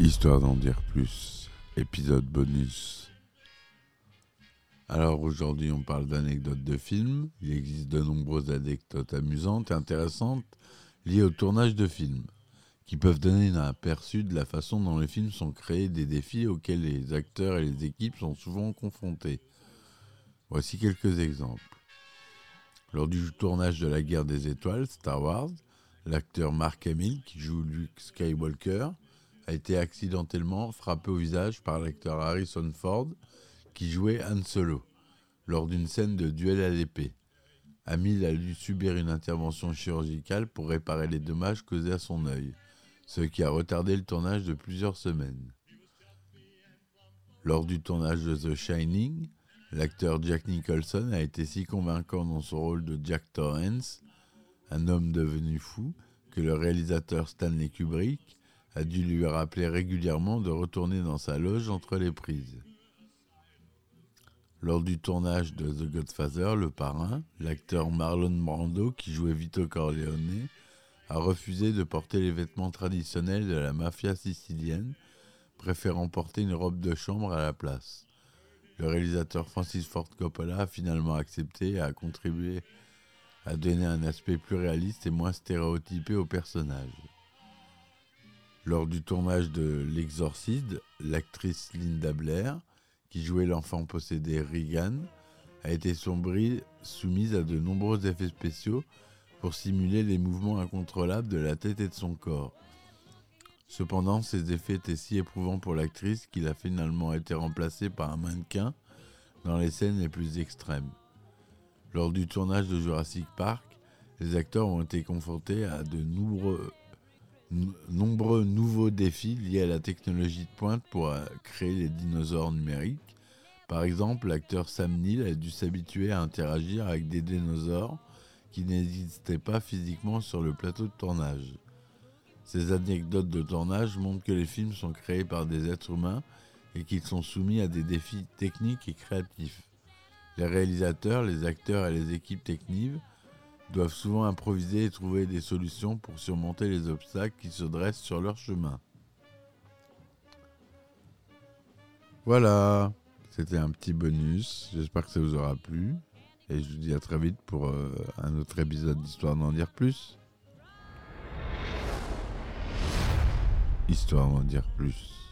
Histoire d'en dire plus, épisode bonus. Alors aujourd'hui on parle d'anecdotes de films. Il existe de nombreuses anecdotes amusantes et intéressantes liées au tournage de films, qui peuvent donner un aperçu de la façon dont les films sont créés, des défis auxquels les acteurs et les équipes sont souvent confrontés. Voici quelques exemples. Lors du tournage de la guerre des étoiles, Star Wars, l'acteur Mark Hamill, qui joue Luke Skywalker, a été accidentellement frappé au visage par l'acteur Harrison Ford, qui jouait Han Solo, lors d'une scène de duel à l'épée. Hamill a dû subir une intervention chirurgicale pour réparer les dommages causés à son œil, ce qui a retardé le tournage de plusieurs semaines. Lors du tournage de The Shining, l'acteur Jack Nicholson a été si convaincant dans son rôle de Jack Torrance, un homme devenu fou, que le réalisateur Stanley Kubrick a dû lui rappeler régulièrement de retourner dans sa loge entre les prises. Lors du tournage de The Godfather, le parrain, l'acteur Marlon Brando, qui jouait Vito Corleone, a refusé de porter les vêtements traditionnels de la mafia sicilienne, préférant porter une robe de chambre à la place. Le réalisateur Francis Ford Coppola a finalement accepté et a contribué à donner un aspect plus réaliste et moins stéréotypé au personnage. Lors du tournage de L'Exorciste, l'actrice Linda Blair, qui jouait l'enfant possédé Regan, a été soumise à de nombreux effets spéciaux pour simuler les mouvements incontrôlables de la tête et de son corps. Cependant, ces effets étaient si éprouvants pour l'actrice qu'il a finalement été remplacé par un mannequin dans les scènes les plus extrêmes. Lors du tournage de Jurassic Park, les acteurs ont été confrontés à de nombreux nombreux nouveaux défis liés à la technologie de pointe pour euh, créer les dinosaures numériques. Par exemple, l'acteur Sam Neill a dû s'habituer à interagir avec des dinosaures qui n'existaient pas physiquement sur le plateau de tournage. Ces anecdotes de tournage montrent que les films sont créés par des êtres humains et qu'ils sont soumis à des défis techniques et créatifs. Les réalisateurs, les acteurs et les équipes techniques doivent souvent improviser et trouver des solutions pour surmonter les obstacles qui se dressent sur leur chemin. Voilà, c'était un petit bonus. J'espère que ça vous aura plu. Et je vous dis à très vite pour euh, un autre épisode d'Histoire d'en dire plus. Histoire d'en dire plus.